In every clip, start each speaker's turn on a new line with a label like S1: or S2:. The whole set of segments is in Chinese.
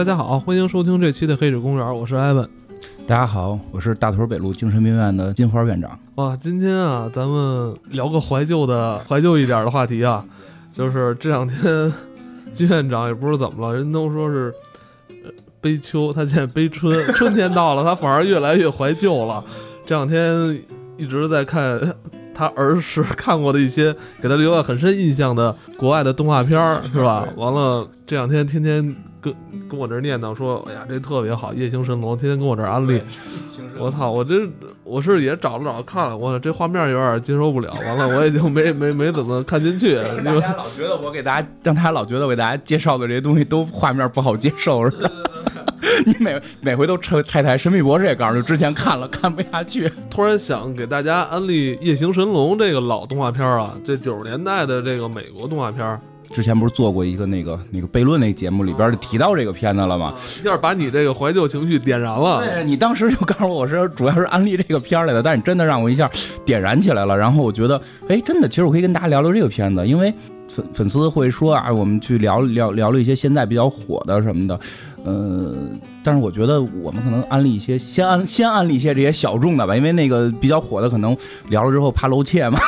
S1: 大家好，欢迎收听这期的《黑水公园》，我是艾文。
S2: 大家好，我是大屯北路精神病院的金花院长。
S1: 哇，今天啊，咱们聊个怀旧的、怀旧一点的话题啊，就是这两天金院长也不知道怎么了，人都说是悲秋，他现在悲春，春天到了，他反而越来越怀旧了。这两天一直在看他儿时看过的一些给他留下很深印象的国外的动画片儿，是吧？完了，这两天天天。跟跟我这念叨说，哎呀，这特别好，《夜行神龙》，天天跟我这安利。我操，我这我是也找了找看了，我这画面有点接受不了。完了，我也就没没没怎么看进去。
S2: 大家老觉得我给大家，让大家老觉得我给大家介绍的这些东西都画面不好接受，是吧？你每每回都拆拆台，《神秘博士》也告诉你，之前看了看不下去，
S1: 突然想给大家安利《夜行神龙》这个老动画片啊，这九十年代的这个美国动画片。
S2: 之前不是做过一个那个那个悖论那节目里边就提到这个片子了吗？
S1: 一下把你这个怀旧情绪点燃了。
S2: 对你当时就告诉我，我是主要是安利这个片来的，但是你真的让我一下点燃起来了。然后我觉得，哎，真的，其实我可以跟大家聊聊这个片子，因为粉粉丝会说啊，我们去聊聊聊了一些现在比较火的什么的，呃，但是我觉得我们可能安利一些先安先安利一些这些小众的吧，因为那个比较火的可能聊了之后怕露怯嘛。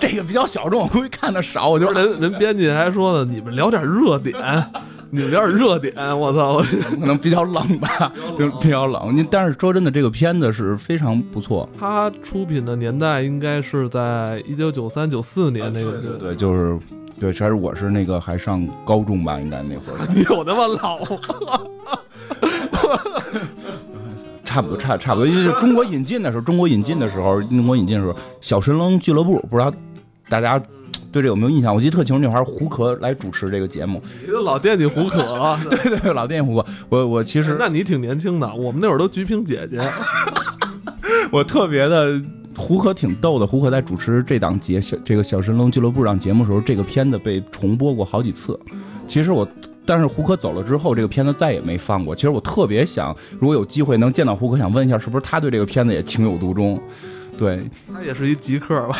S2: 这个比较小众，我估计看的少。我就
S1: 人人编辑还说呢，你们聊点热点，你们聊点热点。我操，我
S2: 可能比较冷吧，就比较冷。你但是说真的，这个片子是非常不错。
S1: 它出品的年代应该是在一九九三九四年那个，
S2: 对对，就是对。其实我是那个还上高中吧，应该那会儿。
S1: 你有那么老吗？
S2: 差不多，差差不多，因为中国引进的时候，中国引进的时候，中国引进的时候，《小神龙俱乐部》不知道。大家对这有没有印象？我记得特清楚，那会儿胡可来主持这个节目。
S1: 你老惦记胡可 了，
S2: 对对，老惦记胡可。我我其实，
S1: 那你挺年轻的，我们那会儿都菊萍姐姐。
S2: 我特别的胡可挺逗的，胡可在主持这档节小这个小神龙俱乐部档节目的时候，这个片子被重播过好几次。其实我，但是胡可走了之后，这个片子再也没放过。其实我特别想，如果有机会能见到胡可，想问一下，是不是他对这个片子也情有独钟？对，
S1: 他也是一极客吧？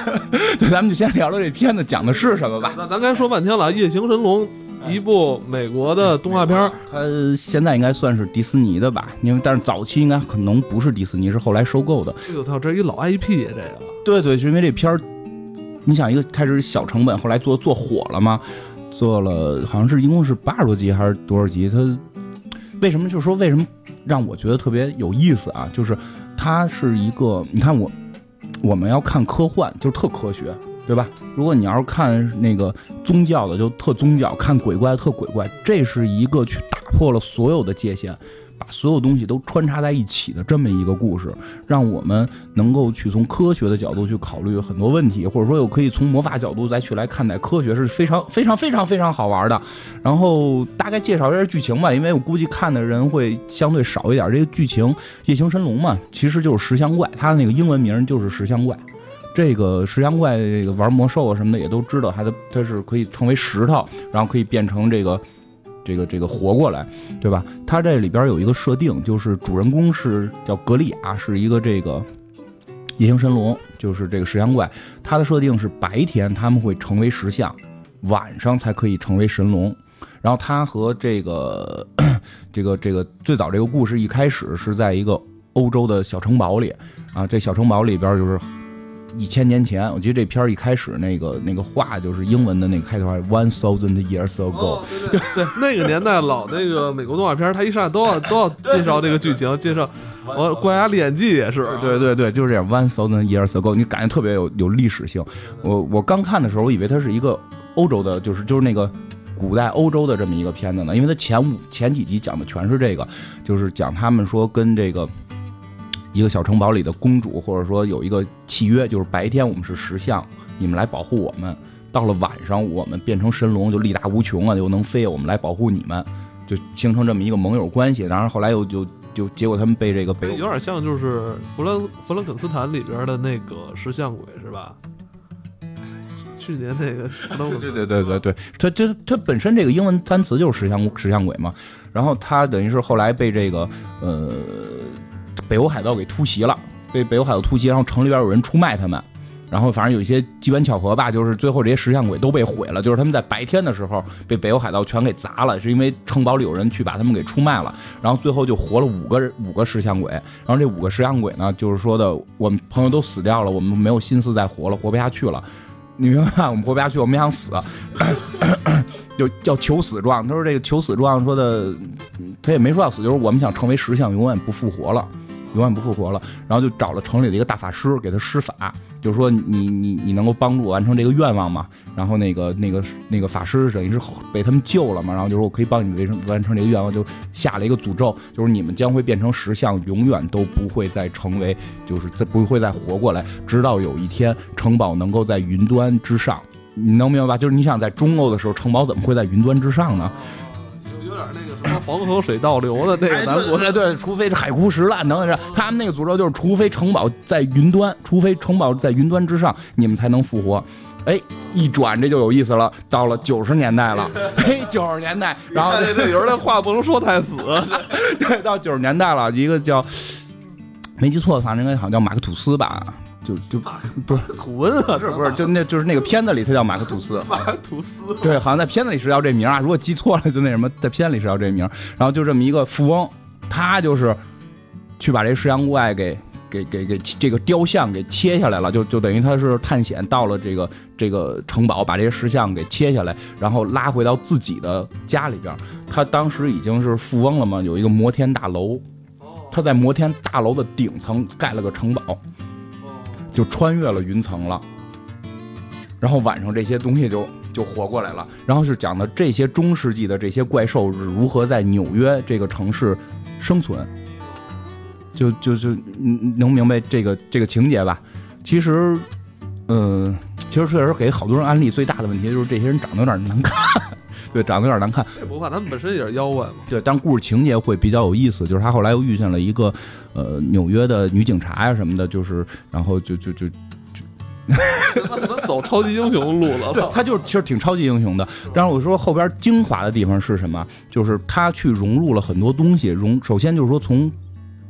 S2: 对，咱们就先聊聊这片子讲的是什么吧。
S1: 那咱刚才说半天了，《夜行神龙》一部美国的动画片，
S2: 它现在应该算是迪士尼的吧？因为但是早期应该可能不是迪士尼，是后来收购的。
S1: 我操，这一老 IP 这个。
S2: 对对，是因为这片儿，你想一个开始小成本，后来做做火了嘛？做了好像是一共是八十多集还是多少集？它为什么就是说为什么让我觉得特别有意思啊？就是。它是一个，你看我，我们要看科幻，就是特科学，对吧？如果你要是看那个宗教的，就特宗教；看鬼怪特鬼怪。这是一个去打破了所有的界限。把所有东西都穿插在一起的这么一个故事，让我们能够去从科学的角度去考虑很多问题，或者说又可以从魔法角度再去来看待科学，是非常非常 非常非常好玩的。然后大概介绍一下剧情吧，因为我估计看的人会相对少一点。这个剧情《夜行神龙》嘛，其实就是石像怪，它的那个英文名就是石像怪。这个石像怪，这个玩魔兽啊什么的也都知道，它的它是可以成为石头，然后可以变成这个。这个这个活过来，对吧？它这里边有一个设定，就是主人公是叫格利亚，是一个这个夜行神龙，就是这个石像怪。它的设定是白天他们会成为石像，晚上才可以成为神龙。然后他和这个 这个这个最早这个故事一开始是在一个欧洲的小城堡里啊，这小城堡里边就是。一千年前，我记得这片儿一开始那个那个话就是英文的那个开头，One thousand years ago。
S1: 对对，那个年代老那个美国动画片，他一上来都要都要介绍这个剧情，介绍我国家演技也是。
S2: 对对对，就是这样，One thousand years ago，你感觉特别有有历史性。我我刚看的时候，我以为它是一个欧洲的，就是就是那个古代欧洲的这么一个片子呢，因为它前五前几集讲的全是这个，就是讲他们说跟这个。一个小城堡里的公主，或者说有一个契约，就是白天我们是石像，你们来保护我们；到了晚上，我们变成神龙，就力大无穷啊，又能飞，我们来保护你们，就形成这么一个盟友关系。然后后来又就就结果他们被这个被
S1: 有点像就是弗兰弗兰肯斯坦里边的那个石像鬼是吧？去年那个
S2: 对对对对对，它它它本身这个英文单词就是石像石像鬼嘛。然后他等于是后来被这个呃。北欧海盗给突袭了，被北欧海盗突袭，然后城里边有人出卖他们，然后反正有一些机缘巧合吧，就是最后这些石像鬼都被毁了，就是他们在白天的时候被北欧海盗全给砸了，是因为城堡里有人去把他们给出卖了，然后最后就活了五个五个石像鬼，然后这五个石像鬼呢，就是说的我们朋友都死掉了，我们没有心思再活了，活不下去了。你明白？我们活不下去，我们想死，就叫求死状。他说这个求死状说的，他也没说要死，就是我们想成为石像，永远不复活了。永远不复活了，然后就找了城里的一个大法师给他施法，就是说你你你能够帮助我完成这个愿望吗？然后那个那个那个法师等于是被他们救了嘛，然后就说我可以帮你完成完成这个愿望，就下了一个诅咒，就是你们将会变成石像，永远都不会再成为，就是再不会再活过来，直到有一天城堡能够在云端之上，你能明白吧？就是你想在中欧的时候，城堡怎么会在云端之上呢？
S1: 有有点那个么黄河水倒流的那个南国，
S2: 对对，除非是海枯石烂等等，他们那个诅咒就是，除非城堡在云端，除非城堡在云端之上，你们才能复活。哎，一转这就有意思了，到了九十年代了，嘿，九十年代，然后
S1: 对对，有时候那话不能说太死，
S2: 对，到九十年代了，一个叫没记错的话，应该好像叫马克吐斯吧。就就 不是
S1: 土温啊，
S2: 是不是？就那就是那个片子里他叫马克吐斯，
S1: 马克吐斯，
S2: 对，好像在片子里是叫这名啊。如果记错了，就那什么，在片子里是叫这名。然后就这么一个富翁，他就是去把这石像怪给给给给这个雕像给切下来了，就就等于他是探险到了这个这个城堡，把这些石像给切下来，然后拉回到自己的家里边。他当时已经是富翁了嘛，有一个摩天大楼，他在摩天大楼的顶层盖了个城堡。就穿越了云层了，然后晚上这些东西就就活过来了。然后是讲的这些中世纪的这些怪兽是如何在纽约这个城市生存，就就就能明白这个这个情节吧？其实，嗯，其实确实给好多人安利最大的问题就是这些人长得有点难看，对，长得有点难看。
S1: 不怕，他们本身也是妖怪嘛。
S2: 对，但故事情节会比较有意思。就是他后来又遇见了一个。呃，纽约的女警察呀什么的，就是，然后就就就就，
S1: 他怎么走超级英雄路了？
S2: 对，他就是其实挺超级英雄的。但是我说后边精华的地方是什么？就是他去融入了很多东西，融首先就是说从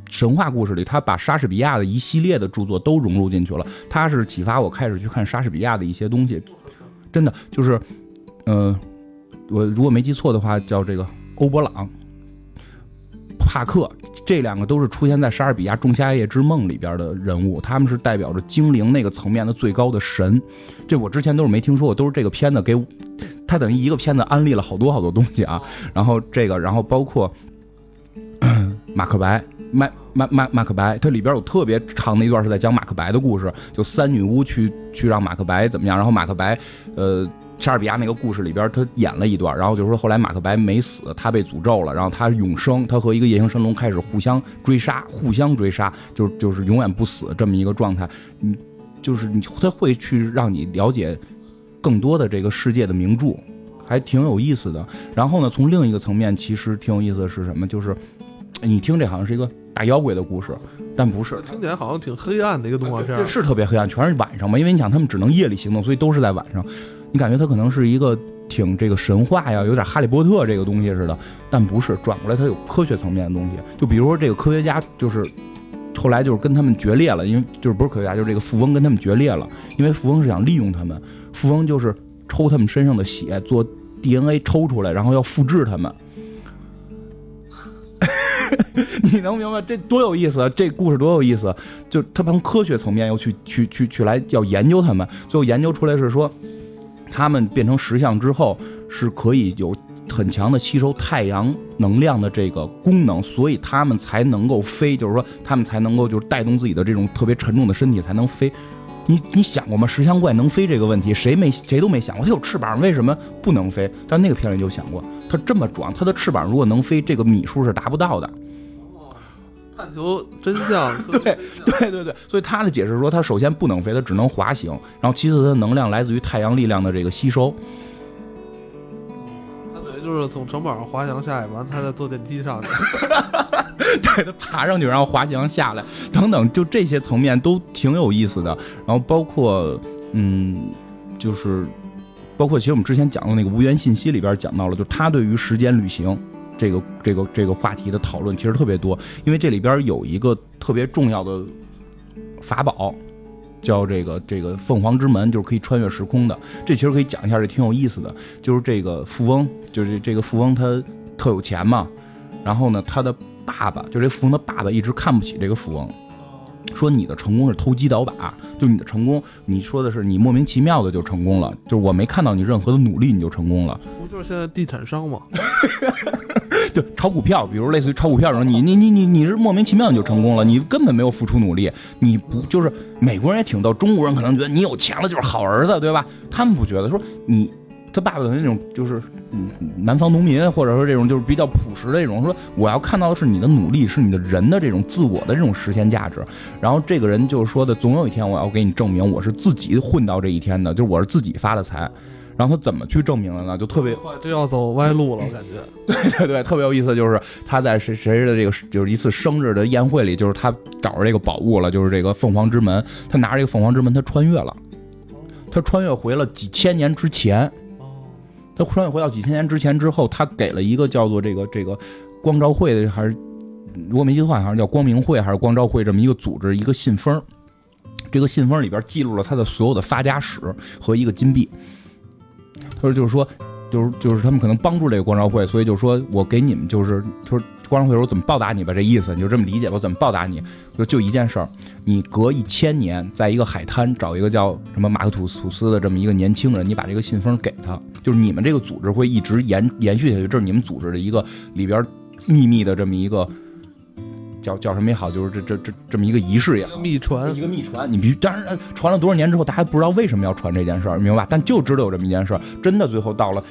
S2: 神话故事里，他把莎士比亚的一系列的著作都融入进去了。他是启发我开始去看莎士比亚的一些东西，真的就是，呃，我如果没记错的话，叫这个欧伯朗。帕克，这两个都是出现在莎士比亚《仲夏夜之梦》里边的人物，他们是代表着精灵那个层面的最高的神。这我之前都是没听说过，都是这个片子给他等于一个片子安利了好多好多东西啊。然后这个，然后包括 马克白，麦麦麦马克白，它里边有特别长的一段是在讲马克白的故事，就三女巫去去让马克白怎么样，然后马克白，呃。莎士比亚那个故事里边，他演了一段，然后就是说后来马克白没死，他被诅咒了，然后他永生，他和一个夜行神龙开始互相追杀，互相追杀，就就是永远不死这么一个状态。你就是你，他会去让你了解更多的这个世界的名著，还挺有意思的。然后呢，从另一个层面，其实挺有意思的是什么？就是你听这好像是一个大妖怪的故事，但不是，
S1: 听起来好像挺黑暗的一个动画片，
S2: 是特别黑暗，全是晚上嘛，因为你想他们只能夜里行动，所以都是在晚上。你感觉它可能是一个挺这个神话呀，有点哈利波特这个东西似的，但不是，转过来它有科学层面的东西。就比如说这个科学家，就是后来就是跟他们决裂了，因为就是不是科学家，就是这个富翁跟他们决裂了，因为富翁是想利用他们，富翁就是抽他们身上的血做 DNA 抽出来，然后要复制他们。你能明白这多有意思？这故事多有意思？就他从科学层面又去去去去来要研究他们，最后研究出来是说。他们变成石像之后，是可以有很强的吸收太阳能量的这个功能，所以他们才能够飞。就是说，他们才能够就是带动自己的这种特别沉重的身体才能飞。你你想过吗？石像怪能飞这个问题，谁没谁都没想过。它有翅膀，为什么不能飞？但那个片里就想过，它这么壮，它的翅膀如果能飞，这个米数是达不到的。
S1: 探求真相，
S2: 对对对对，所以他的解释说，他首先不能飞，他只能滑行，然后其次它的能量来自于太阳力量的这个吸收。
S1: 他等于就是从城堡上滑翔下来，完他再坐电梯上去，
S2: 对他爬上去，然后滑翔下来，等等，就这些层面都挺有意思的。然后包括嗯，就是包括其实我们之前讲的那个无源信息里边讲到了，就他对于时间旅行。这个这个这个话题的讨论其实特别多，因为这里边有一个特别重要的法宝，叫这个这个凤凰之门，就是可以穿越时空的。这其实可以讲一下，这挺有意思的。就是这个富翁，就是这个富翁他特有钱嘛，然后呢，他的爸爸，就这富翁的爸爸一直看不起这个富翁，说你的成功是投机倒把，就你的成功，你说的是你莫名其妙的就成功了，就是我没看到你任何的努力你就成功了。
S1: 不就是现在地产商吗？
S2: 就炒股票，比如类似于炒股票这种，你你你你你是莫名其妙你就成功了，你根本没有付出努力，你不就是美国人也挺逗，中国人可能觉得你有钱了就是好儿子，对吧？他们不觉得，说你他爸爸的那种就是嗯南方农民，或者说这种就是比较朴实的这种，说我要看到的是你的努力，是你的人的这种自我的这种实现价值。然后这个人就是说的，总有一天我要给你证明我是自己混到这一天的，就是我是自己发的财。然后他怎么去证明的呢？就特别，
S1: 这要走歪路了，我感觉。
S2: 对对对，特别有意思，就是他在谁谁的这个就是一次生日的宴会里，就是他找着这个宝物了，就是这个凤凰之门。他拿着这个凤凰之门，他穿越了，他穿越回了几千年之前。他穿越回到几千年之前之后，他给了一个叫做这个这个光照会的，还是如果没记错，好像叫光明会还是光照会这么一个组织，一个信封。这个信封里边记录了他的所有的发家史和一个金币。他说：“就是说，就是就是他们可能帮助这个光照会，所以就说我给你们就是就是光照会说怎么报答你吧，这意思你就这么理解吧，怎么报答你？就就一件事儿，你隔一千年在一个海滩找一个叫什么马克吐吐斯的这么一个年轻人，你把这个信封给他，就是你们这个组织会一直延延续下去，这是你们组织的一个里边秘密的这么一个。”叫叫什么也好，就是这这这这么一个仪式也好，
S1: 秘传
S2: 一个秘传。你必须，当然传了多少年之后，大家不知道为什么要传这件事儿，明白吧？但就知道有这么一件事儿。真的，最后到了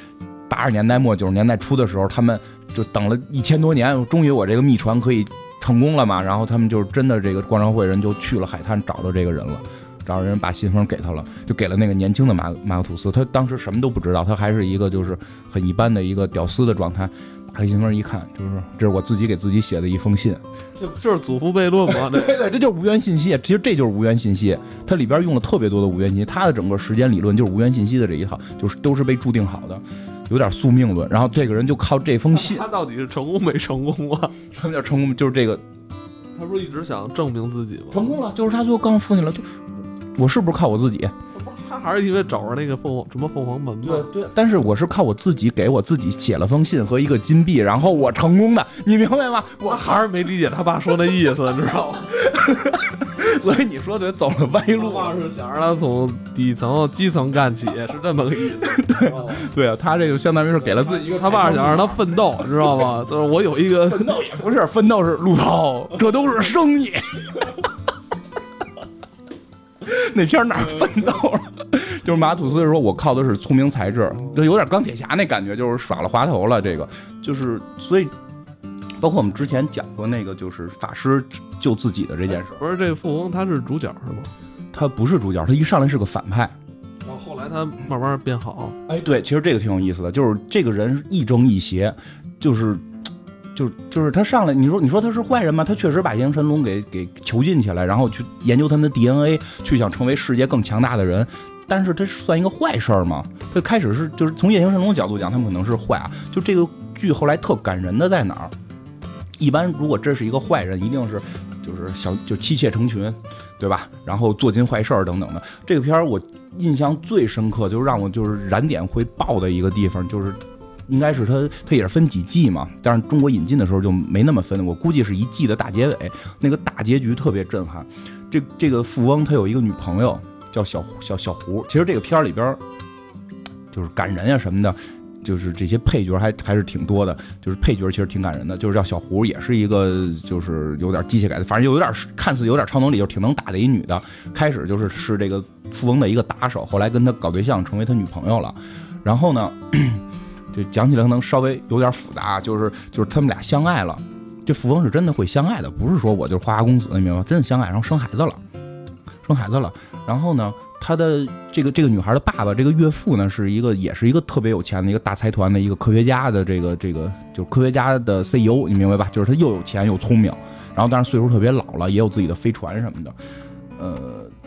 S2: 八十年代末九十年代初的时候，他们就等了一千多年，终于我这个秘传可以成功了嘛？然后他们就是真的，这个光照会人就去了海滩，找到这个人了，找到人把信封给他了，就给了那个年轻的马马克吐斯。他当时什么都不知道，他还是一个就是很一般的一个屌丝的状态。打开信封一看，就是这是我自己给自己写的一封信。
S1: 这不就是祖父悖论吗？
S2: 对对，这就是无源信息。其实这就是无源信息，它里边用了特别多的无源信息。它的整个时间理论就是无源信息的这一套，就是都是被注定好的，有点宿命论。然后这个人就靠这封信，
S1: 他到底是成功没成功啊？
S2: 什么叫成功？就是这个，
S1: 他不是一直想证明自己吗？
S2: 成功了，就是他最后告诉父亲了，就我是不是靠我自己？
S1: 他还是因为找着那个凤凰什么凤凰门吗？
S2: 对对，但是我是靠我自己给我自己写了封信和一个金币，然后我成功的，你明白吗？
S1: 我还是没理解他爸说那意思，你知道吗？
S2: 所以你说的走了歪路，
S1: 是想让他从底层基层干起，是这么个意思。
S2: 对 对啊，他这就相当于是给了自己一个，
S1: 他爸想让他奋斗，知道吗？就是我有一个
S2: 奋斗也不是奋斗是路涛，这都是生意。那片哪奋斗了？就是马吐斯说，我靠的是聪明才智，就有点钢铁侠那感觉，就是耍了滑头了。这个就是所以，包括我们之前讲过那个，就是法师救自己的这件事。
S1: 不是这个富翁他是主角是吗？
S2: 他不是主角，他一上来是个反派。
S1: 然后后来他慢慢变好。
S2: 哎，对，其实这个挺有意思的，就是这个人亦正亦邪，就是。就就是他上来，你说你说他是坏人吗？他确实把夜行神龙给给囚禁起来，然后去研究他们的 DNA，去想成为世界更强大的人。但是他算一个坏事儿吗？他开始是就是从夜行神龙角度讲，他们可能是坏啊。就这个剧后来特感人的在哪儿？一般如果这是一个坏人，一定是就是小就妻妾成群，对吧？然后做尽坏事儿等等的。这个片儿我印象最深刻，就是让我就是燃点会爆的一个地方，就是。应该是他，他也是分几季嘛，但是中国引进的时候就没那么分，我估计是一季的大结尾，那个大结局特别震撼。这这个富翁他有一个女朋友叫小小小胡，其实这个片儿里边就是感人呀什么的，就是这些配角还还是挺多的，就是配角其实挺感人的，就是叫小胡，也是一个就是有点机械感的，反正就有点看似有点超能力，就挺能打的一女的。开始就是是这个富翁的一个打手，后来跟他搞对象，成为他女朋友了。然后呢？就讲起来可能稍微有点复杂，就是就是他们俩相爱了，这富翁是真的会相爱的，不是说我就是花花公子，你明白吗？真的相爱，然后生孩子了，生孩子了。然后呢，他的这个这个女孩的爸爸，这个岳父呢，是一个也是一个特别有钱的一个大财团的一个科学家的这个这个就是科学家的 CEO，你明白吧？就是他又有钱又聪明，然后但是岁数特别老了，也有自己的飞船什么的。呃，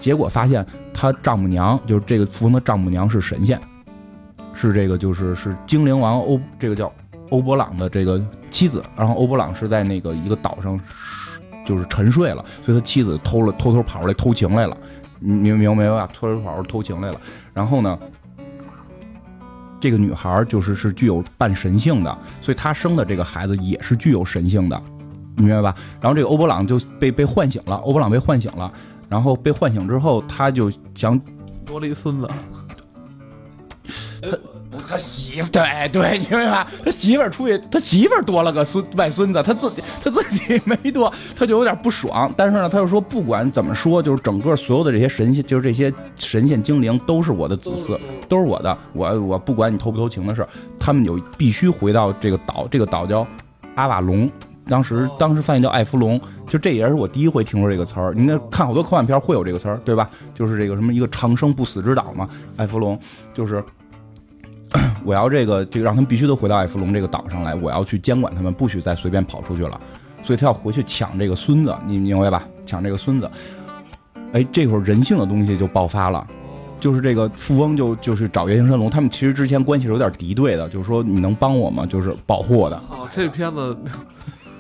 S2: 结果发现他丈母娘就是这个富翁的丈母娘是神仙。是这个，就是是精灵王欧，这个叫欧伯朗的这个妻子。然后欧伯朗是在那个一个岛上，就是沉睡了，所以他妻子偷了，偷偷跑出来偷情来了。明明白没吧？偷偷跑出偷情来了。然后呢，这个女孩就是是具有半神性的，所以她生的这个孩子也是具有神性的，明白吧？然后这个欧博朗就被被唤醒了，欧博朗被唤醒了，然后被唤醒之后，他就想
S1: 多了一孙子。
S2: 他他媳妇对对，你明白吧？他媳妇儿出去，他媳妇儿多了个孙外孙子，他自己他自己没多，他就有点不爽。但是呢，他又说不管怎么说，就是整个所有的这些神仙，就是这些神仙精灵都是我的子嗣，都是我的。我我不管你偷不偷情的事，他们有必须回到这个岛，这个岛叫阿瓦隆，当时当时翻译叫艾弗隆。就这也是我第一回听说这个词儿。你那看好多科幻片会有这个词儿，对吧？就是这个什么一个长生不死之岛嘛，艾弗隆就是。我要这个，这个让他们必须都回到艾弗隆这个岛上来。我要去监管他们，不许再随便跑出去了。所以他要回去抢这个孙子，你明白吧？抢这个孙子。哎，这会儿人性的东西就爆发了，就是这个富翁就就是找夜行神龙，他们其实之前关系是有点敌对的，就是说你能帮我吗？就是保护我的。
S1: 哦，这片子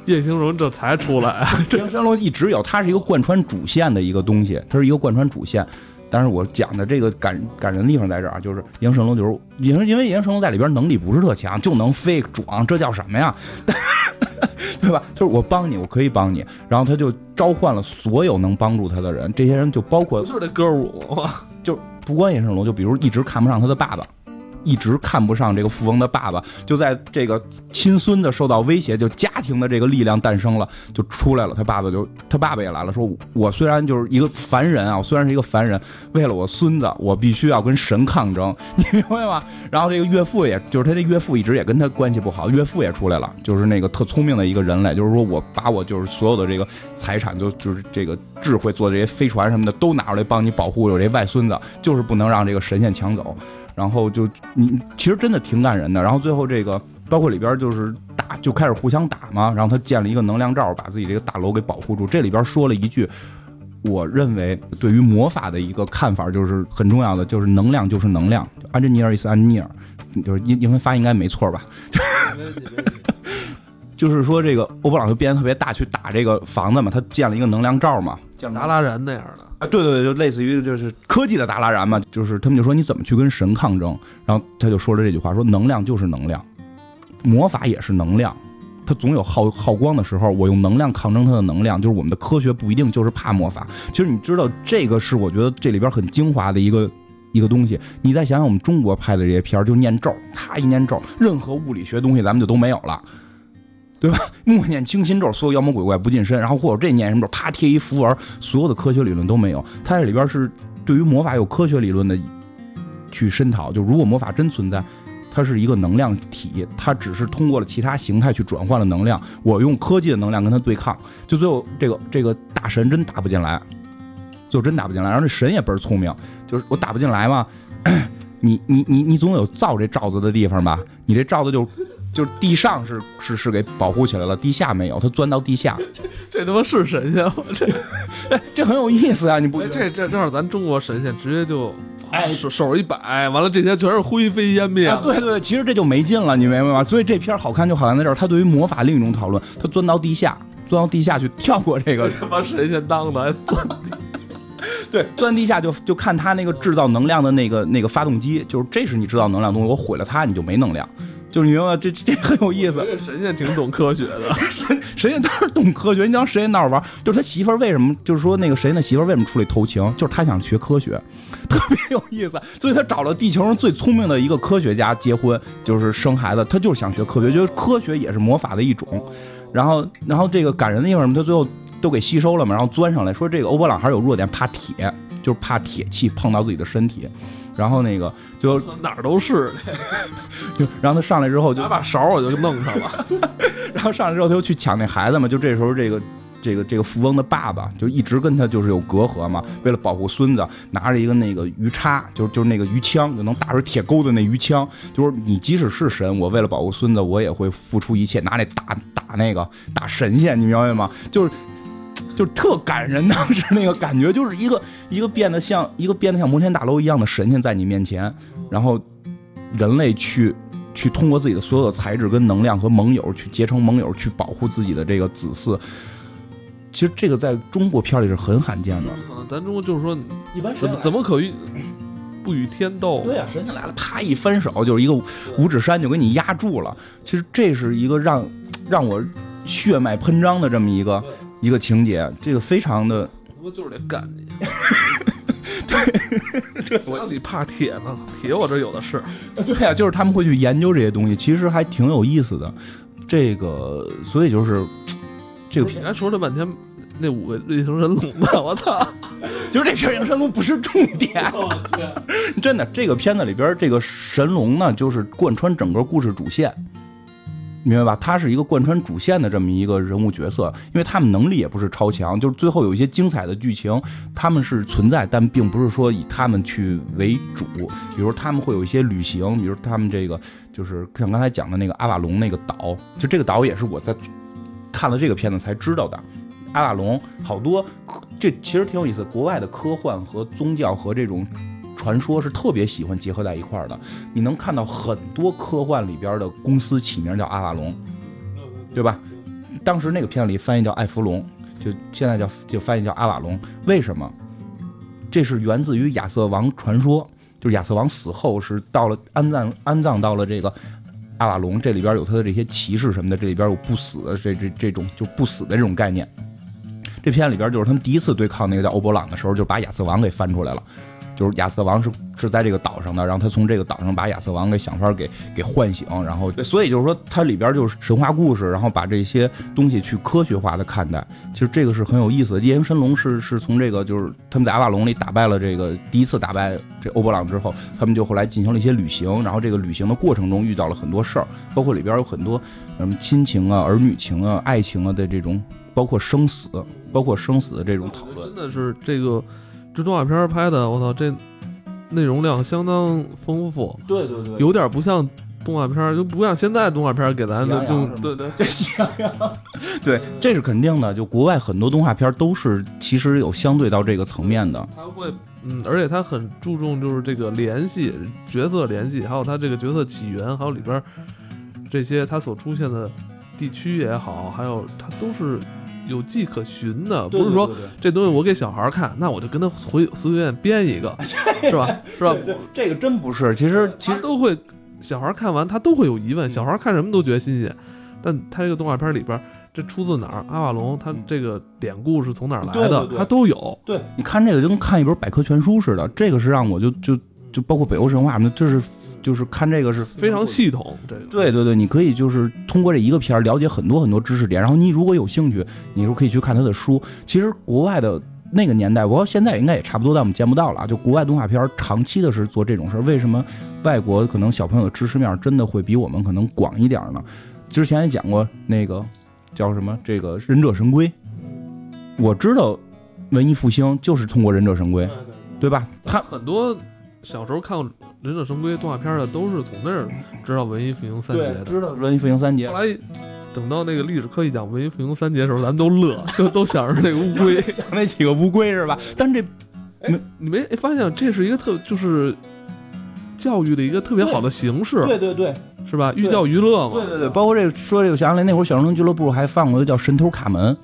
S1: 夜行龙这才出来。
S2: 夜行神龙一直有，它是一个贯穿主线的一个东西，它是一个贯穿主线。但是我讲的这个感感人的地方在这儿，就是银神龙，就是因因为银神龙在里边能力不是特强，就能飞壮，这叫什么呀？对吧？就是我帮你，我可以帮你，然后他就召唤了所有能帮助他的人，这些人就包括
S1: 就是那歌舞吗？
S2: 就不光银神龙，就比如一直看不上他的爸爸。一直看不上这个富翁的爸爸，就在这个亲孙子受到威胁，就家庭的这个力量诞生了，就出来了。他爸爸就他爸爸也来了，说我虽然就是一个凡人啊，我虽然是一个凡人，为了我孙子，我必须要跟神抗争，你明白吗？然后这个岳父也就是他这岳父一直也跟他关系不好，岳父也出来了，就是那个特聪明的一个人类，就是说我把我就是所有的这个财产，就就是这个智慧做这些飞船什么的都拿出来帮你保护我这外孙子，就是不能让这个神仙抢走。然后就你其实真的挺感人的。然后最后这个包括里边就是打就开始互相打嘛。然后他建了一个能量罩，把自己这个大楼给保护住。这里边说了一句，我认为对于魔法的一个看法就是很重要的，就是能量就是能量。安吉尼尔 is 安吉尼尔，就是英英文发音应该没错吧？就是说这个欧布朗就变得特别大，去打这个房子嘛。他建了一个能量罩嘛，
S1: 像达拉然那样的。
S2: 对对对，就类似于就是科技的达拉然嘛，就是他们就说你怎么去跟神抗争，然后他就说了这句话，说能量就是能量，魔法也是能量，它总有耗耗光的时候，我用能量抗争它的能量，就是我们的科学不一定就是怕魔法。其实你知道这个是我觉得这里边很精华的一个一个东西，你再想想我们中国拍的这些片儿，就念咒，他一念咒，任何物理学东西咱们就都没有了。对吧？默念清心咒，所有妖魔鬼怪不近身。然后或者这念什么咒，啪贴一符文，所有的科学理论都没有。它这里边是对于魔法有科学理论的去深讨。就如果魔法真存在，它是一个能量体，它只是通过了其他形态去转换了能量。我用科技的能量跟它对抗，就最后这个这个大神真打不进来，就真打不进来。然后这神也倍儿聪明，就是我打不进来嘛，你你你你总有造这罩子的地方吧？你这罩子就。就是地上是是是给保护起来了，地下没有，他钻到地下。
S1: 这他妈是神仙吗？这
S2: 这很有意思啊！你不
S1: 这这这是咱中国神仙，直接就哎手手一摆，完了这些全是灰飞烟灭。
S2: 对对，其实这就没劲了，你明白吗？所以这片好看就好看在这儿，他对于魔法另一种讨论，他钻到地下，钻到地下去跳过这个
S1: 他妈神仙当的还，钻
S2: 对钻地下就就看他那个制造能量的那个那个发动机，就是这是你制造能量东西，我毁了它，你就没能量。就是你明白这这很有意思。
S1: 神仙挺懂科学的，
S2: 神神仙当然懂科学。你当神仙闹着玩，就是他媳妇儿为什么？就是说那个谁，那媳妇儿为什么出来偷情？就是他想学科学，特别有意思。所以他找了地球上最聪明的一个科学家结婚，就是生孩子。他就是想学科学，觉得科学也是魔法的一种。然后，然后这个感人的地方什么？他最后都给吸收了嘛，然后钻上来说这个欧博朗还是有弱点，怕铁，就是怕铁器碰到自己的身体。然后那个就
S1: 哪儿都是，
S2: 就然后他上来之后就
S1: 拿把勺我就弄上了，
S2: 然后上来之后他又去抢那孩子嘛，就这时候这个这个这个富翁的爸爸就一直跟他就是有隔阂嘛，为了保护孙子，拿着一个那个鱼叉，就就是那个鱼枪，就能打出铁钩子那鱼枪，就是你即使是神，我为了保护孙子，我也会付出一切，拿那打打那个打神仙，你明白吗？就是。就特感人，当时那个感觉就是一个一个变得像一个变得像摩天大楼一样的神仙在你面前，然后人类去去通过自己的所有的材质跟能量和盟友去结成盟友去保护自己的这个子嗣，其实这个在中国片里是很罕见的。
S1: 可能咱中国就是说，
S2: 一般
S1: 怎么怎么可与不与天斗？
S2: 对呀、神仙来了，啪一翻手就是一个五指山就给你压住了。其实这是一个让让我血脉喷张的这么一个一个情节，这个非常的
S1: 我就是得干你。对，我要你怕铁呢，铁我这有的是。
S2: 对呀、就是他们会去研究这些东西，其实还挺有意思的。这个，所以就是这个片，
S1: 你还说了半天那五个异形人龙呢，我操！
S2: 就是这片儿神龙不是重点，真的。这个片子里边这个神龙呢，就是贯穿整个故事主线。明白吧？他是一个贯穿主线的这么一个人物角色，因为他们能力也不是超强，就是最后有一些精彩的剧情，他们是存在，但并不是说以他们去为主。比如他们会有一些旅行，比如他们这个就是像刚才讲的那个阿瓦隆那个岛，就这个岛也是我在看了这个片子才知道的。阿瓦隆好多，这其实挺有意思。国外的科幻和宗教和这种传说是特别喜欢结合在一块儿的。你能看到很多科幻里边的公司起名叫阿瓦隆，对吧？当时那个片子里翻译叫艾弗隆，就现在叫就翻译叫阿瓦隆。为什么？这是源自于亚瑟王传说，就是亚瑟王死后是到了安葬安葬到了这个阿瓦隆，这里边有他的这些骑士什么的，这里边有不死的这这这种就不死的这种概念。这片里边就是他们第一次对抗那个叫欧伯朗的时候，就把亚瑟王给翻出来了。就是亚瑟王是是在这个岛上的，然后他从这个岛上把亚瑟王给想法给给唤醒，然后所以就是说它里边就是神话故事，然后把这些东西去科学化的看待，其实这个是很有意思的。夜行神龙是是从这个就是他们在阿瓦隆里打败了这个第一次打败这欧伯朗之后，他们就后来进行了一些旅行，然后这个旅行的过程中遇到了很多事儿，包括里边有很多什么亲情啊、儿女情啊、爱情啊的这种，包括生死，包括生死的这种讨论。
S1: 真的是这个这动画片拍的，我操，这内容量相当丰富，
S2: 对对对
S1: 有点不像动画片，就不像现在动画片给咱用对对。
S2: 这 对，这是肯定的。就国外很多动画片都是其实有相对到这个层面的。
S1: 他会，嗯，而且他很注重就是这个联系角色联系，还有他这个角色起源，还有里边儿这些他所出现的地区也好，还有他都是有迹可循的，不是说这东西我给小孩儿看，那我就跟他随随便编一个，是吧？是吧？
S2: 这个真不是。其实其实
S1: 都会，小孩儿看完他都会有疑问，小孩儿看什么都觉得新鲜，但他这个动画片里边儿。这出自哪儿？阿瓦隆，他这个典故是从哪儿来的？
S2: 对对对
S1: 他都有。
S2: 对，你看这个就跟看一本百科全书似的。这个是让我就就就包括北欧神话什么，就是就是看这个是
S1: 非常系统。这个
S2: 对对对，你可以就是通过这一个片儿了解很多很多知识点，然后你如果有兴趣，你就可以去看他的书。其实国外的那个年代，我现在应该也差不多，但我们见不到了啊。就国外动画片儿长期的是做这种事儿，为什么外国可能小朋友的知识面儿真的会比我们可能广一点儿呢？之前也讲过那个叫什么这个忍者神龟，我知道文艺复兴就是通过忍者神龟，对吧？他
S1: 很多小时候看《忍者神龟》动画片的，都是从那儿知道文艺复兴三杰的。
S2: 知道文艺复兴三杰
S1: 后，来等到那个历史课一讲文艺复兴三杰的时候，咱们都乐，就都想着那个乌龟。
S2: 想那几个乌龟是吧？但这
S1: 没，你没发现这是一个特就是教育的一个特别好的形式，
S2: 对对对
S1: 是吧？寓教于乐嘛。
S2: 对对对，包括这个说这个想起来，那会儿小神龙俱乐部还放过一个叫《神偷卡门》，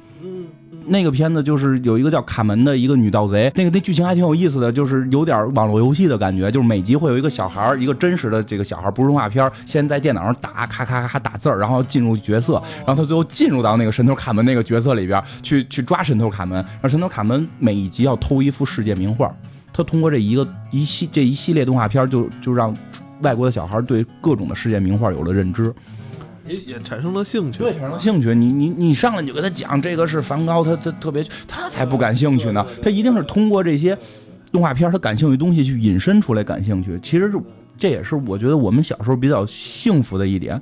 S2: 那个片子就是有一个叫卡门的一个女盗贼，那个那剧情还挺有意思的，就是有点网络游戏的感觉，就是每集会有一个小孩，一个真实的这个小孩，不是动画片，先在电脑上打，咔咔咔打字儿，然后进入角色，然后他最后进入到那个神偷卡门那个角色里边去去抓神偷卡门，然后神偷卡门每一集要偷一幅世界名画，他通过这一个一系这一系列动画片就就让外国的小孩对各种的世界名画有了认知。
S1: 也也产生了兴趣。
S2: 对，产生了兴趣。你你你上来你就跟他讲这个是梵高，他他特别，他才不感兴趣呢。他一定是通过这些动画片他感兴趣的东西去引申出来感兴趣。其实就这也是我觉得我们小时候比较幸福的一点，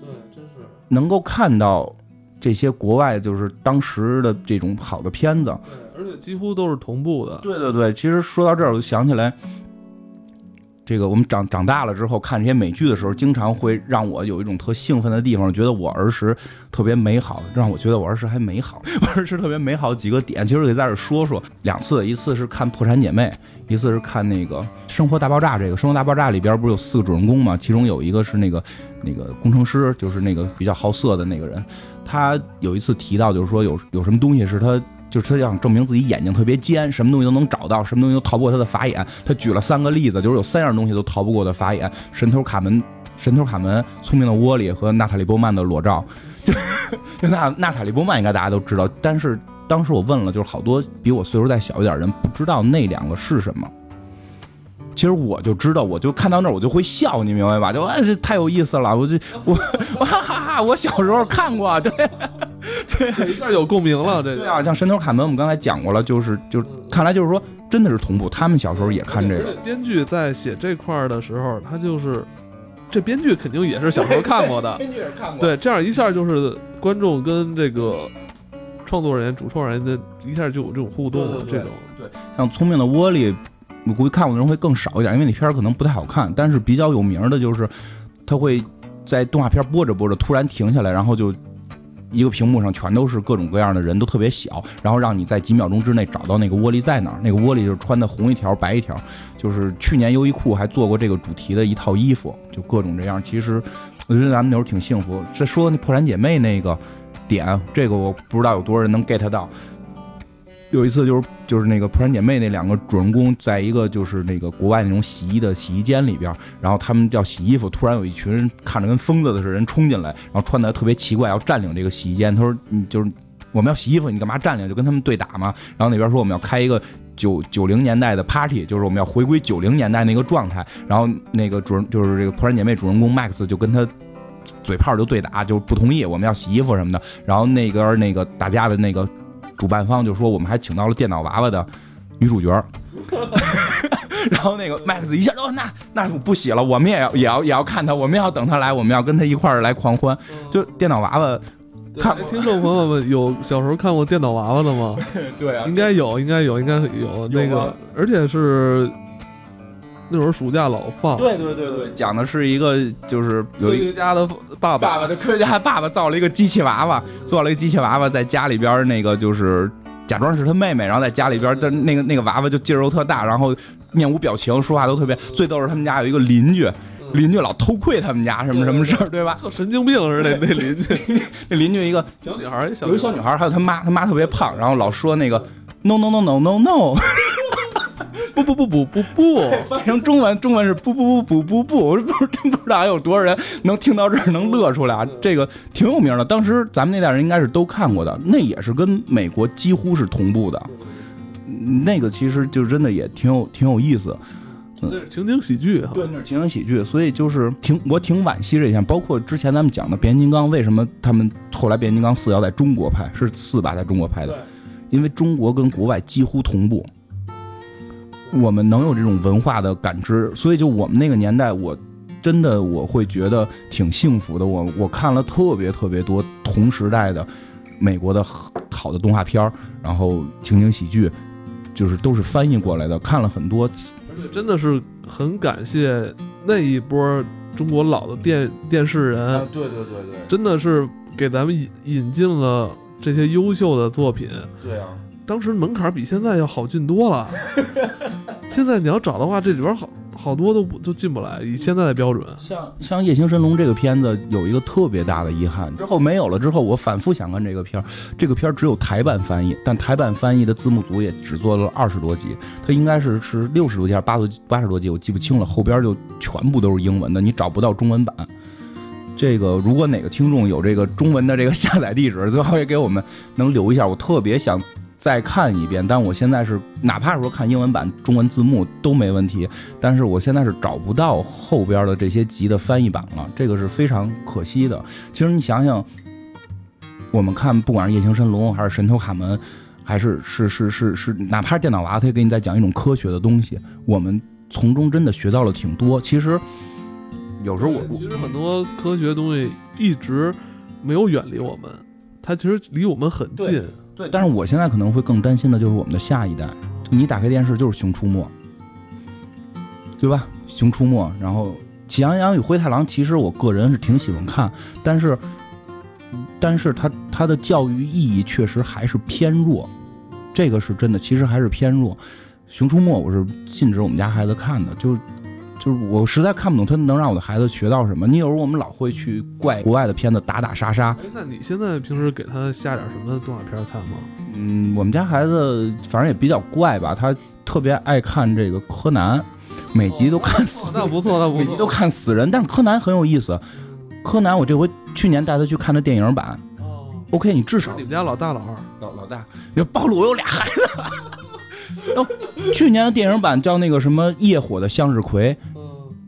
S1: 对，真是。
S2: 能够看到这些国外就是当时的这种好的片子。
S1: 对，而且几乎都是同步的。
S2: 对对对，其实说到这儿，我就想起来，这个我们长长大了之后看这些美剧的时候，经常会让我有一种特兴奋的地方，觉得我儿时特别美好，让我觉得我儿时还美好，我儿时特别美好几个点，其实得在这说说两次，一次是看《破产姐妹》，一次是看那个《生活大爆炸》。这个《生活大爆炸》里边不是有四个主人公嘛？其中有一个是那个那个工程师，就是那个比较好色的那个人，他有一次提到，就是说有有什么东西是他。就是他想证明自己眼睛特别尖，什么东西都能找到，什么东西都逃不过他的法眼。他举了三个例子，就是有三样东西都逃不过的法眼：神偷卡门、神偷卡门、聪明的窝里和娜塔莉波曼的裸照。就就娜娜塔莉波曼应该大家都知道，但是当时我问了，就是好多比我岁数再小一点人不知道那两个是什么。其实我就知道，我就看到那儿我就会笑，你明白吧？就啊，这太有意思了，我就我哈哈哈，我小时候看过，对。
S1: 对，一下有共鸣了。这
S2: 对啊，像《神偷卡门》，我们刚才讲过了，就是就看来就是说，真的是同步。他们小时候也看这个。
S1: 编剧在写这块的时候，他就是这编剧肯定也是小时候看过的。
S2: 编剧也看过。
S1: 对，这样一下就是观众跟这个创作人、主创人的一下就有这种互动。这种
S2: 对，像《聪明的窝里》，我估计看过的人会更少一点，因为那片儿可能不太好看。但是比较有名的就是，他会在动画片播着播着突然停下来，然后就。一个屏幕上全都是各种各样的人，都特别小，然后让你在几秒钟之内找到那个窝里在哪儿。那个窝里就穿的红一条白一条，就是去年优衣库还做过这个主题的一套衣服，就各种这样。其实我觉得咱们那时候挺幸福。这说那破产姐妹那个点，这个我不知道有多少人能 get 到。有一次就是就是那个破产姐妹那两个主人公在一个就是那个国外那种洗衣的洗衣间里边，然后他们要洗衣服，突然有一群人看着跟疯子的似的人冲进来，然后穿的特别奇怪，要占领这个洗衣间。他说：“你就是我们要洗衣服，你干嘛占领？就跟他们对打嘛。”然后那边说：“我们要开一个九九零年代的 party，就是我们要回归九零年代那个状态。”然后那个主人就是这个破产姐妹主人公 Max 就跟他嘴炮就对打，就不同意我们要洗衣服什么的。然后那边那个打架的那个。主办方就说我们还请到了电脑娃娃的女主角，然后那个 Max 一下哦，那那不洗了，我们也要也要也要看他，我们要等他来，我们要跟他一块儿来狂欢。就电脑娃娃，看
S1: 听众朋友们有小时候看过电脑娃娃的吗？
S2: 对啊，
S1: 应该有，应该有，应该有那个，而且是。那会儿暑假老放，
S2: 对对对对，讲的是一个就是有一
S1: 个家的爸爸，
S2: 爸爸的科学家爸爸造了一个机器娃娃，做了一个机器娃娃，在家里边那个就是假装是他妹妹，然后在家里边的那个那个娃娃就劲儿又特大，然后面无表情，说话都特别。最逗是他们家有一个邻居，邻居老偷窥他们家什么什么事儿，对吧？
S1: 神经病似的那邻居，
S2: 那邻居一个
S1: 小女孩，
S2: 有一小女孩，还有他妈，他妈特别胖，然后老说那个 no no no no no no。不不不不不不，翻译成中文，中文是不不不不不不，我不真不知道还有多少人能听到这儿能乐出来啊！这个挺有名的，当时咱们那代人应该是都看过的，那也是跟美国几乎是同步的。那个其实就真的也挺有挺有意思，
S1: 那是情景喜剧，
S2: 对，那是情景喜剧，所以就是挺我挺惋惜这一项。包括之前咱们讲的变形金刚，为什么他们后来变形金刚四要在中国拍，是四吧，在中国拍的，因为中国跟国外几乎同步。我们能有这种文化的感知，所以就我们那个年代，我真的我会觉得挺幸福的。我我看了特别特别多同时代的美国的好的动画片然后情景喜剧，就是都是翻译过来的，看了很多。
S1: 而且真的是很感谢那一波中国老的电电视人，
S2: 对对对对，
S1: 真的是给咱们引引进了这些优秀的作品。
S2: 对啊。
S1: 当时门槛比现在要好进多了，现在你要找的话，这里边好好多都不就进不来。以现在的标准，
S2: 像像《夜行神龙》这个片子有一个特别大的遗憾，之后没有了。之后我反复想看这个片儿，这个片儿只有台版翻译，但台版翻译的字幕组也只做了二十多集，它应该是是六十多集还是八十八十多集，我记不清了。后边就全部都是英文的，你找不到中文版。这个如果哪个听众有这个中文的这个下载地址，最好也给我们能留一下，我特别想。再看一遍，但我现在是哪怕说看英文版中文字幕都没问题，但是我现在是找不到后边的这些集的翻译版了，这个是非常可惜的。其实你想想，我们看不管是夜行神龙还是神偷卡门，还是是是是是，哪怕是电脑娃，他也给你在讲一种科学的东西，我们从中真的学到了挺多。其实有时候我
S1: 其实很多科学东西一直没有远离我们，它其实离我们很近。
S2: 对，但是我现在可能会更担心的就是我们的下一代。你打开电视就是《熊出没》，对吧？熊出没》，然后《喜羊羊与灰太狼》，其实我个人是挺喜欢看，但是，但是它它的教育意义确实还是偏弱，这个是真的，其实还是偏弱。《熊出没》我是禁止我们家孩子看的，就就是我实在看不懂，他能让我的孩子学到什么？你有时候我们老会去怪国外的片子打打杀杀，
S1: 哎，那你现在平时给他下点什么动画片看吗？
S2: 嗯，我们家孩子反正也比较怪吧，他特别爱看这个柯南，每集都看死，
S1: 哦那不错，那不错
S2: 每集都。看死人。但是柯南很有意思，柯南我这回去年带他去看的电影版
S1: 哦
S2: ，，OK，你至少
S1: 你们家老大老二，
S2: 老老大，别暴露我有俩孩子。哦，去年的电影版叫那个什么《夜火的向日葵》，
S1: 嗯，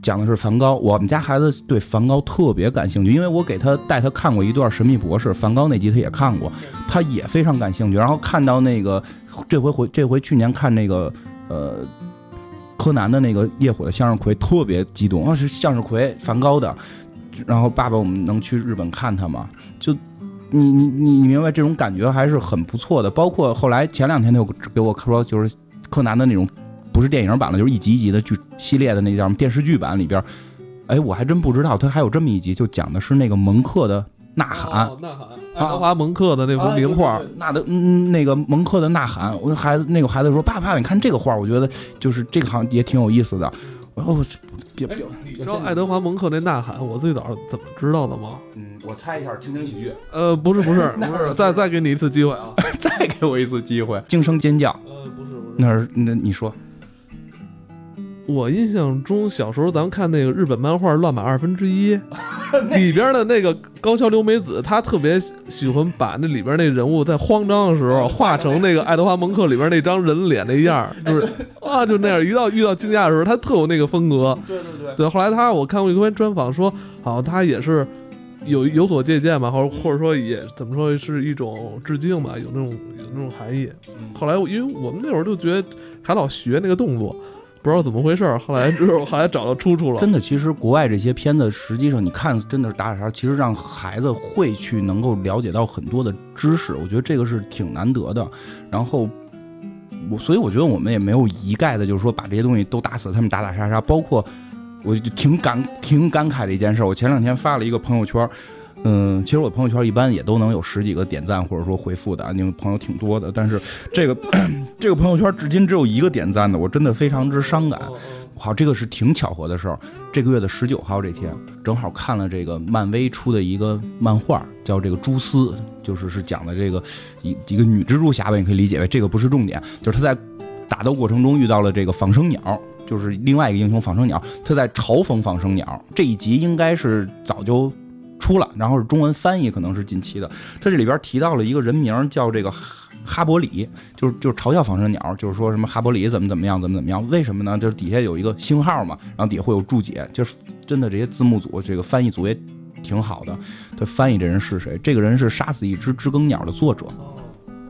S2: 讲的是梵高。我们家孩子对梵高特别感兴趣，因为我给他带他看过一段《神秘博士》，梵高那集他也看过，他也非常感兴趣。然后看到那个这回回这回去年看那个呃柯南的那个《夜火的向日葵》，特别激动啊，是向日葵梵高的。然后爸爸，我们能去日本看他吗？就你你你你明白这种感觉还是很不错的。包括后来前两天他又给我说，就是柯南的那种不是电影版了，就是一集一集的剧系列的那叫什么电视剧版里边，哎，我还真不知道他还有这么一集，就讲的是那个蒙克的呐喊。
S1: 哦呐喊，爱德华蒙克的那幅名画
S2: 那的嗯那个蒙克的呐喊，我孩子那个孩子说爸爸，你看这个画，我觉得就是这个好像也挺有意思的。然后别别，
S1: 你知道爱德华蒙克那呐喊，我最早怎么知道的吗？
S2: 嗯，我猜一下，情景喜剧，
S1: 呃，不是不是 不是，再再给你一次机会啊。
S2: 再给我一次机会，惊声尖叫，
S1: 呃，不是不是，
S2: 那是那你说
S1: 我印象中小时候咱们看那个日本漫画《乱马二分之一》里边的那个高桥留美子，她特别喜欢把那里边那人物在慌张的时候画成那个爱德华蒙克里边那张人脸那样，就是啊就那样，一到遇到惊讶的时候，她特有那个风格。
S2: 对对对，
S1: 对，后来他我看过一篇专访说，好，他也是有有所借鉴吧，或者或者说也怎么说是一种致敬吧，有那种有那种含义。后来因为我们那会儿就觉得还老学那个动作，不知道怎么回事儿，后来之后后来找到出处了。
S2: 真的，其实国外这些片子，实际上你看，真的是打打杀，其实让孩子会去能够了解到很多的知识，我觉得这个是挺难得的。然后我，所以我觉得我们也没有一概的，就是说把这些东西都打死，他们打打杀杀。包括我就挺感挺感慨的一件事，我前两天发了一个朋友圈。嗯，其实我朋友圈一般也都能有十几个点赞或者说回复的，因为朋友挺多的。但是这个 这个朋友圈至今只有一个点赞的，我真的非常之伤感。好，这个是挺巧合的事儿。这个月的十九号这天，正好看了这个漫威出的一个漫画，叫这个《蛛丝》，就是是讲的这个一一个女蜘蛛侠吧，你可以理解为这个不是重点，就是她在打斗过程中遇到了这个仿生鸟，就是另外一个英雄仿生鸟，他在嘲讽仿生鸟。这一集应该是早就出了，然后是中文翻译可能是近期的。它这里边提到了一个人名叫这个哈伯里，就是就是嘲笑仿生鸟，就是说什么哈伯里怎么怎么样，怎么怎么样？为什么呢？就是底下有一个星号嘛，然后底下会有注解，就是真的这些字幕组这个翻译组也挺好的。他翻译这人是谁？这个人是《杀死一只知更鸟》的作者，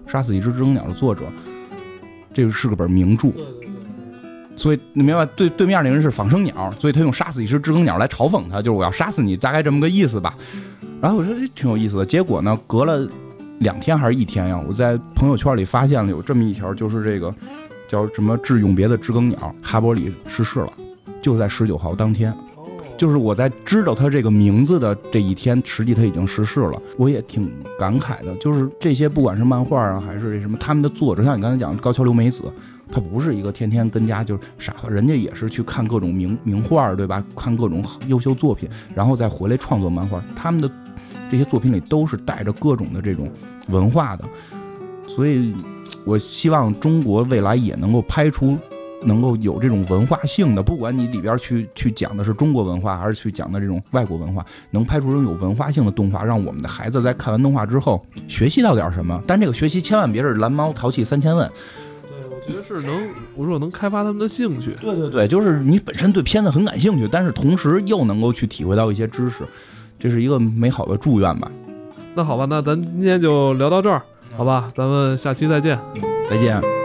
S2: 《杀死一只知更鸟》的作者，这个是个本名著。所以你明白，对对面那个人是仿生鸟，所以他用杀死一只知更鸟来嘲讽他，就是我要杀死你，大概这么个意思吧。然后我说这挺有意思的，结果呢，隔了两天还是一天呀，我在朋友圈里发现了有这么一条，就是这个叫什么致永别的知更鸟哈伯里逝世了，就在十九号当天。就是我在知道他这个名字的这一天，实际他已经逝世了，我也挺感慨的。就是这些，不管是漫画啊，还是这什么，他们的作者，像你刚才讲的高桥留美子，他不是一个天天跟家就是傻，人家也是去看各种名名画，对吧？看各种优秀作品，然后再回来创作漫画。他们的这些作品里都是带着各种的这种文化的，所以我希望中国未来也能够拍出能够有这种文化性的，不管你里边去去讲的是中国文化，还是去讲的这种外国文化，能拍出这种有文化性的动画，让我们的孩子在看完动画之后学习到点什么。但这个学习千万别是蓝猫淘气三千问。
S1: 觉得是能，我说能开发他们的兴趣。
S2: 对对对，就是你本身对片子很感兴趣，但是同时又能够去体会到一些知识，这是一个美好的祝愿吧。
S1: 那好吧，那咱今天就聊到这儿，好吧，咱们下期再见。
S2: 再见。